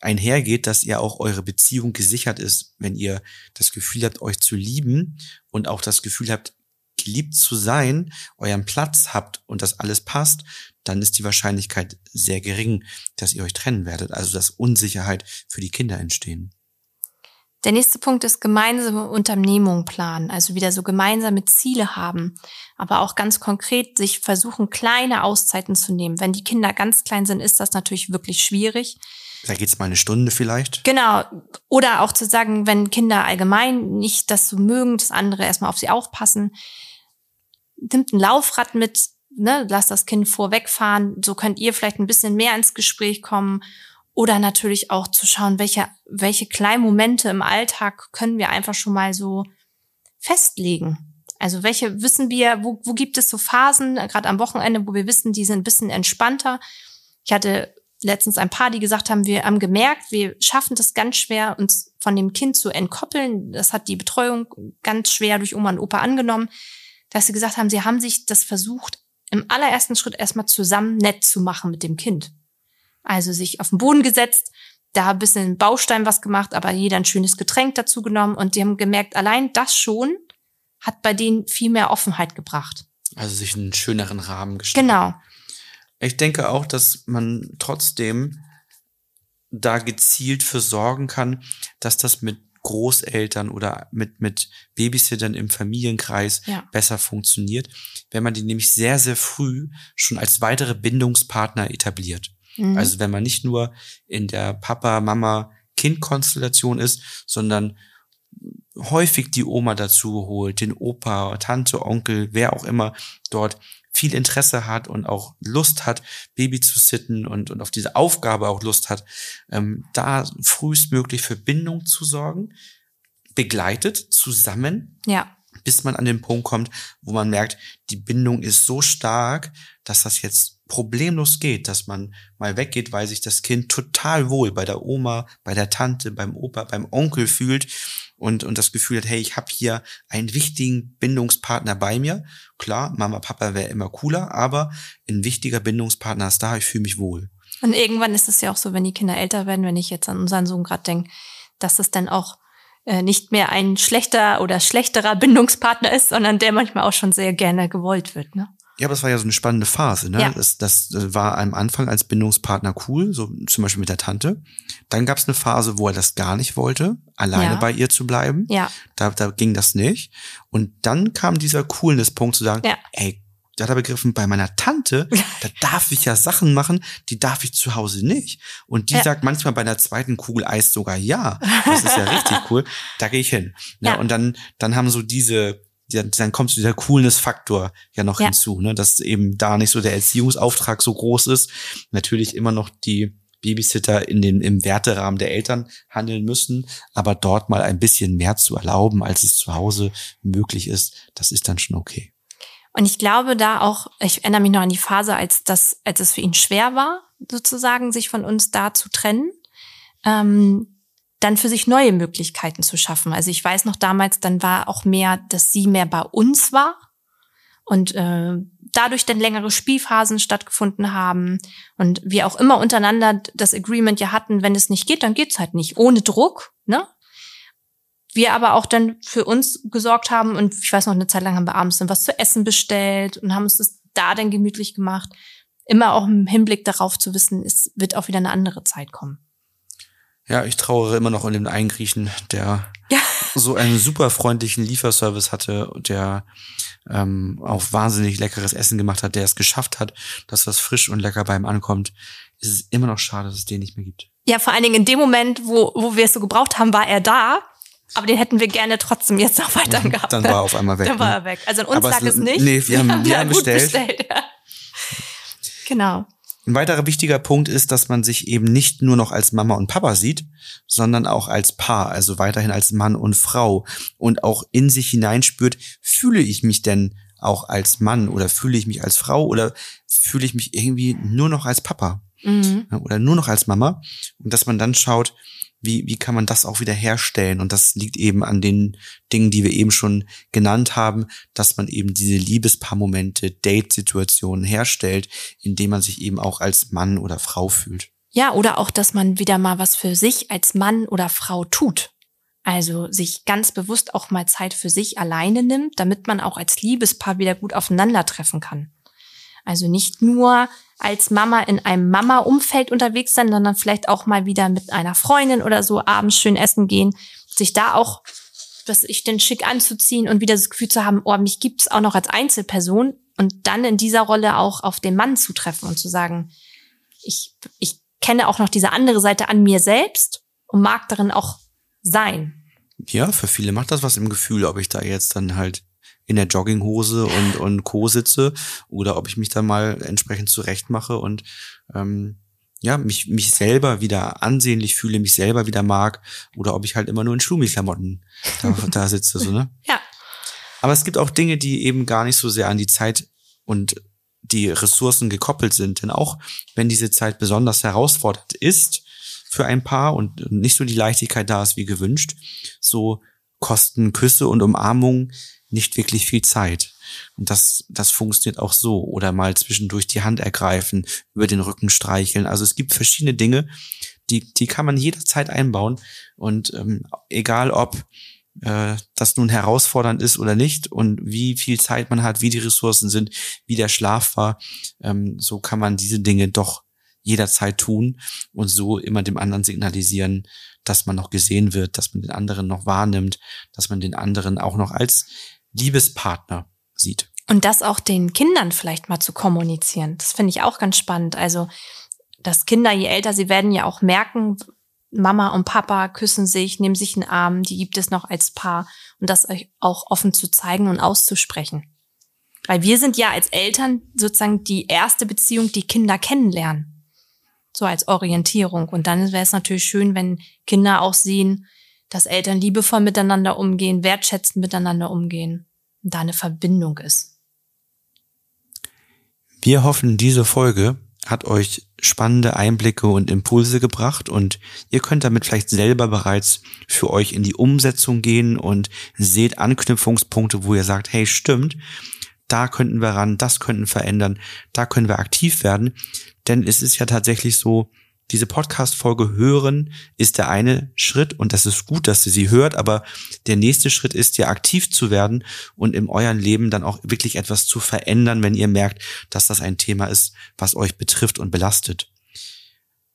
[SPEAKER 1] einhergeht, dass ihr auch eure Beziehung gesichert ist, wenn ihr das Gefühl habt, euch zu lieben und auch das Gefühl habt, geliebt zu sein, euren Platz habt und das alles passt, dann ist die Wahrscheinlichkeit sehr gering, dass ihr euch trennen werdet. Also dass Unsicherheit für die Kinder entstehen.
[SPEAKER 2] Der nächste Punkt ist gemeinsame Unternehmung planen, also wieder so gemeinsame Ziele haben, aber auch ganz konkret sich versuchen, kleine Auszeiten zu nehmen. Wenn die Kinder ganz klein sind, ist das natürlich wirklich schwierig.
[SPEAKER 1] Da geht's mal eine Stunde vielleicht.
[SPEAKER 2] Genau. Oder auch zu sagen, wenn Kinder allgemein nicht das so mögen, das andere erstmal auf sie aufpassen, nimmt ein Laufrad mit, ne, lasst das Kind vorwegfahren, so könnt ihr vielleicht ein bisschen mehr ins Gespräch kommen. Oder natürlich auch zu schauen, welche, welche kleinen Momente im Alltag können wir einfach schon mal so festlegen. Also welche wissen wir, wo, wo gibt es so Phasen, gerade am Wochenende, wo wir wissen, die sind ein bisschen entspannter. Ich hatte letztens ein paar, die gesagt haben, wir haben gemerkt, wir schaffen das ganz schwer, uns von dem Kind zu entkoppeln. Das hat die Betreuung ganz schwer durch Oma und Opa angenommen, dass sie gesagt haben, sie haben sich das versucht, im allerersten Schritt erstmal zusammen nett zu machen mit dem Kind. Also sich auf den Boden gesetzt, da ein bisschen Baustein was gemacht, aber jeder ein schönes Getränk dazu genommen und die haben gemerkt, allein das schon hat bei denen viel mehr Offenheit gebracht.
[SPEAKER 1] Also sich einen schöneren Rahmen gestalten.
[SPEAKER 2] Genau.
[SPEAKER 1] Ich denke auch, dass man trotzdem da gezielt für sorgen kann, dass das mit Großeltern oder mit, mit Babysittern im Familienkreis
[SPEAKER 2] Ja.
[SPEAKER 1] besser funktioniert, wenn man die nämlich sehr, sehr früh schon als weitere Bindungspartner etabliert.
[SPEAKER 2] Mhm.
[SPEAKER 1] Also wenn man nicht nur in der Papa, Mama, Kind-Konstellation ist, sondern häufig die Oma dazu holt, den Opa, Tante, Onkel, wer auch immer dort viel Interesse hat und auch Lust hat, Baby zu sitten und, und auf diese Aufgabe auch Lust hat, ähm, da frühestmöglich für Bindung zu sorgen, begleitet, zusammen,
[SPEAKER 2] ja.
[SPEAKER 1] bis man an den Punkt kommt, wo man merkt, die Bindung ist so stark, dass das jetzt problemlos geht, dass man mal weggeht, weil sich das Kind total wohl bei der Oma, bei der Tante, beim Opa, beim Onkel fühlt und, und das Gefühl hat, hey, ich habe hier einen wichtigen Bindungspartner bei mir. Klar, Mama, Papa wäre immer cooler, aber ein wichtiger Bindungspartner ist da, ich fühle mich wohl.
[SPEAKER 2] Und irgendwann ist es ja auch so, wenn die Kinder älter werden, wenn ich jetzt an unseren Sohn gerade denke, dass es dann auch äh, nicht mehr ein schlechter oder schlechterer Bindungspartner ist, sondern der manchmal auch schon sehr gerne gewollt wird. Ne?
[SPEAKER 1] Ja, aber es war ja so eine spannende Phase, ne?
[SPEAKER 2] Ja.
[SPEAKER 1] Das, das war am Anfang als Bindungspartner cool, so zum Beispiel mit der Tante. Dann gab es eine Phase, wo er das gar nicht wollte, alleine
[SPEAKER 2] Ja.
[SPEAKER 1] bei ihr zu bleiben.
[SPEAKER 2] Ja,
[SPEAKER 1] Da, da ging das nicht. Und dann kam dieser Coolness-Punkt zu sagen,
[SPEAKER 2] Ja.
[SPEAKER 1] ey, da hat er begriffen, bei meiner Tante, da darf ich ja Sachen machen, die darf ich zu Hause nicht. Und die
[SPEAKER 2] Ja.
[SPEAKER 1] sagt manchmal bei einer zweiten Kugel Eis sogar ja. Das ist ja richtig cool. Da gehe ich hin. Ne?
[SPEAKER 2] Ja.
[SPEAKER 1] Und dann, dann haben so diese, ja, dann kommt dieser Coolness-Faktor ja noch
[SPEAKER 2] Ja.
[SPEAKER 1] hinzu, ne? dass eben da nicht so der Erziehungsauftrag so groß ist. Natürlich immer noch die Babysitter in den, im Werterahmen der Eltern handeln müssen, aber dort mal ein bisschen mehr zu erlauben, als es zu Hause möglich ist, das ist dann schon okay.
[SPEAKER 2] Und ich glaube da auch, ich erinnere mich noch an die Phase, als das, als es für ihn schwer war, sozusagen, sich von uns da zu trennen, ähm, dann für sich neue Möglichkeiten zu schaffen. Also ich weiß noch damals, dann war auch mehr, dass sie mehr bei uns war und äh, dadurch dann längere Spielphasen stattgefunden haben und wir auch immer untereinander das Agreement ja hatten, wenn es nicht geht, dann geht's halt nicht, ohne Druck, ne? wir aber auch dann für uns gesorgt haben und ich weiß noch, eine Zeit lang haben wir abends dann was zu essen bestellt und haben uns das da dann gemütlich gemacht. Immer auch im Hinblick darauf zu wissen, es wird auch wieder eine andere Zeit kommen.
[SPEAKER 1] Ja, ich trauere immer noch um den einen Griechen, der
[SPEAKER 2] Ja.
[SPEAKER 1] so einen super freundlichen Lieferservice hatte, der ähm, auch wahnsinnig leckeres Essen gemacht hat, der es geschafft hat, dass das frisch und lecker beim ankommt. Es ist immer noch schade, dass es den nicht mehr gibt.
[SPEAKER 2] Ja, vor allen Dingen in dem Moment, wo, wo wir es so gebraucht haben, war er da. Aber den hätten wir gerne trotzdem jetzt noch weiter gehabt.
[SPEAKER 1] Dann war er auf einmal weg.
[SPEAKER 2] Dann war
[SPEAKER 1] ne?
[SPEAKER 2] er weg. Also an uns
[SPEAKER 1] Aber es-
[SPEAKER 2] lag es nicht.
[SPEAKER 1] nee, wir haben- wir haben
[SPEAKER 2] gut
[SPEAKER 1] bestellt.
[SPEAKER 2] ja. Genau.
[SPEAKER 1] Ein weiterer wichtiger Punkt ist, dass man sich eben nicht nur noch als Mama und Papa sieht, sondern auch als Paar, also weiterhin als Mann und Frau. Und auch in sich hineinspürt, fühle ich mich denn auch als Mann oder fühle ich mich als Frau oder fühle ich mich irgendwie nur noch als Papa?
[SPEAKER 2] Mhm.
[SPEAKER 1] oder nur noch als Mama? Und dass man dann schaut, wie, wie kann man das auch wieder herstellen? Und das liegt eben an den Dingen, die wir eben schon genannt haben, dass man eben diese Liebespaarmomente, Date-Situationen herstellt, indem man sich eben auch als Mann oder Frau fühlt.
[SPEAKER 2] Ja, oder auch, dass man wieder mal was für sich als Mann oder Frau tut. Also sich ganz bewusst auch mal Zeit für sich alleine nimmt, damit man auch als Liebespaar wieder gut aufeinandertreffen kann. Also nicht nur als Mama in einem Mama-Umfeld unterwegs sein, sondern vielleicht auch mal wieder mit einer Freundin oder so abends schön essen gehen, sich da auch, was ich denn schick anzuziehen und wieder das Gefühl zu haben, oh, mich gibt's auch noch als Einzelperson und dann in dieser Rolle auch auf den Mann zu treffen und zu sagen, ich, ich kenne auch noch diese andere Seite an mir selbst und mag darin auch sein.
[SPEAKER 1] Ja, für viele macht das was im Gefühl, ob ich da jetzt dann halt in der Jogginghose und, und Co. sitze oder ob ich mich da mal entsprechend zurecht mache und ähm, ja, mich, mich selber wieder ansehnlich fühle, mich selber wieder mag oder ob ich halt immer nur in Schlummi-Klamotten da, da sitze, so, ne?
[SPEAKER 2] Ja.
[SPEAKER 1] Aber es gibt auch Dinge, die eben gar nicht so sehr an die Zeit und die Ressourcen gekoppelt sind. Denn auch wenn diese Zeit besonders herausfordernd ist für ein Paar und nicht so die Leichtigkeit da ist wie gewünscht, so kosten Küsse und Umarmungen nicht wirklich viel Zeit. Und das, das funktioniert auch so. Oder mal zwischendurch die Hand ergreifen, über den Rücken streicheln. Also es gibt verschiedene Dinge, die, die kann man jederzeit einbauen. Und ähm, egal ob äh, das nun herausfordernd ist oder nicht und wie viel Zeit man hat, wie die Ressourcen sind, wie der Schlaf war, ähm, so kann man diese Dinge doch jederzeit tun und so immer dem anderen signalisieren, dass man noch gesehen wird, dass man den anderen noch wahrnimmt, dass man den anderen auch noch als Liebespartner sieht.
[SPEAKER 2] Und das auch den Kindern vielleicht mal zu kommunizieren. Das finde ich auch ganz spannend. Also, dass Kinder, je älter sie werden, ja auch merken, Mama und Papa küssen sich, nehmen sich einen Arm, die gibt es noch als Paar. Und das euch auch offen zu zeigen und auszusprechen. Weil wir sind ja als Eltern sozusagen die erste Beziehung, die Kinder kennenlernen. So als Orientierung. Und dann wäre es natürlich schön, wenn Kinder auch sehen, dass Eltern liebevoll miteinander umgehen, wertschätzend miteinander umgehen und da eine Verbindung ist.
[SPEAKER 1] Wir hoffen, diese Folge hat euch spannende Einblicke und Impulse gebracht und ihr könnt damit vielleicht selber bereits für euch in die Umsetzung gehen und seht Anknüpfungspunkte, wo ihr sagt, hey, stimmt, da könnten wir ran, das könnten verändern, da können wir aktiv werden, denn es ist ja tatsächlich so, diese Podcast-Folge hören ist der eine Schritt und das ist gut, dass ihr sie hört, aber der nächste Schritt ist ja aktiv zu werden und in eurem Leben dann auch wirklich etwas zu verändern, wenn ihr merkt, dass das ein Thema ist, was euch betrifft und belastet.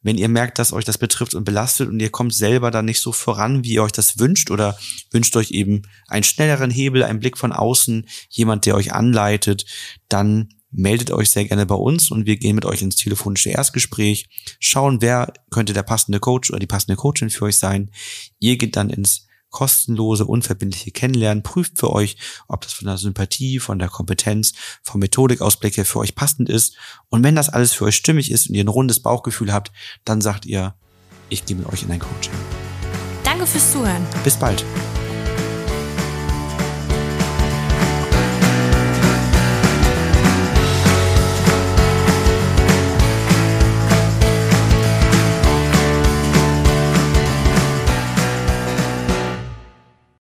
[SPEAKER 1] Wenn ihr merkt, dass euch das betrifft und belastet und ihr kommt selber dann nicht so voran, wie ihr euch das wünscht oder wünscht euch eben einen schnelleren Hebel, einen Blick von außen, jemand, der euch anleitet, dann meldet euch sehr gerne bei uns und wir gehen mit euch ins telefonische Erstgespräch, schauen, wer könnte der passende Coach oder die passende Coachin für euch sein. Ihr geht dann ins kostenlose, unverbindliche Kennenlernen, prüft für euch, ob das von der Sympathie, von der Kompetenz, vom Methodikausblick her für euch passend ist. Und wenn das alles für euch stimmig ist und ihr ein rundes Bauchgefühl habt, dann sagt ihr, ich gehe mit euch in ein Coaching.
[SPEAKER 2] Danke fürs Zuhören.
[SPEAKER 1] Bis bald.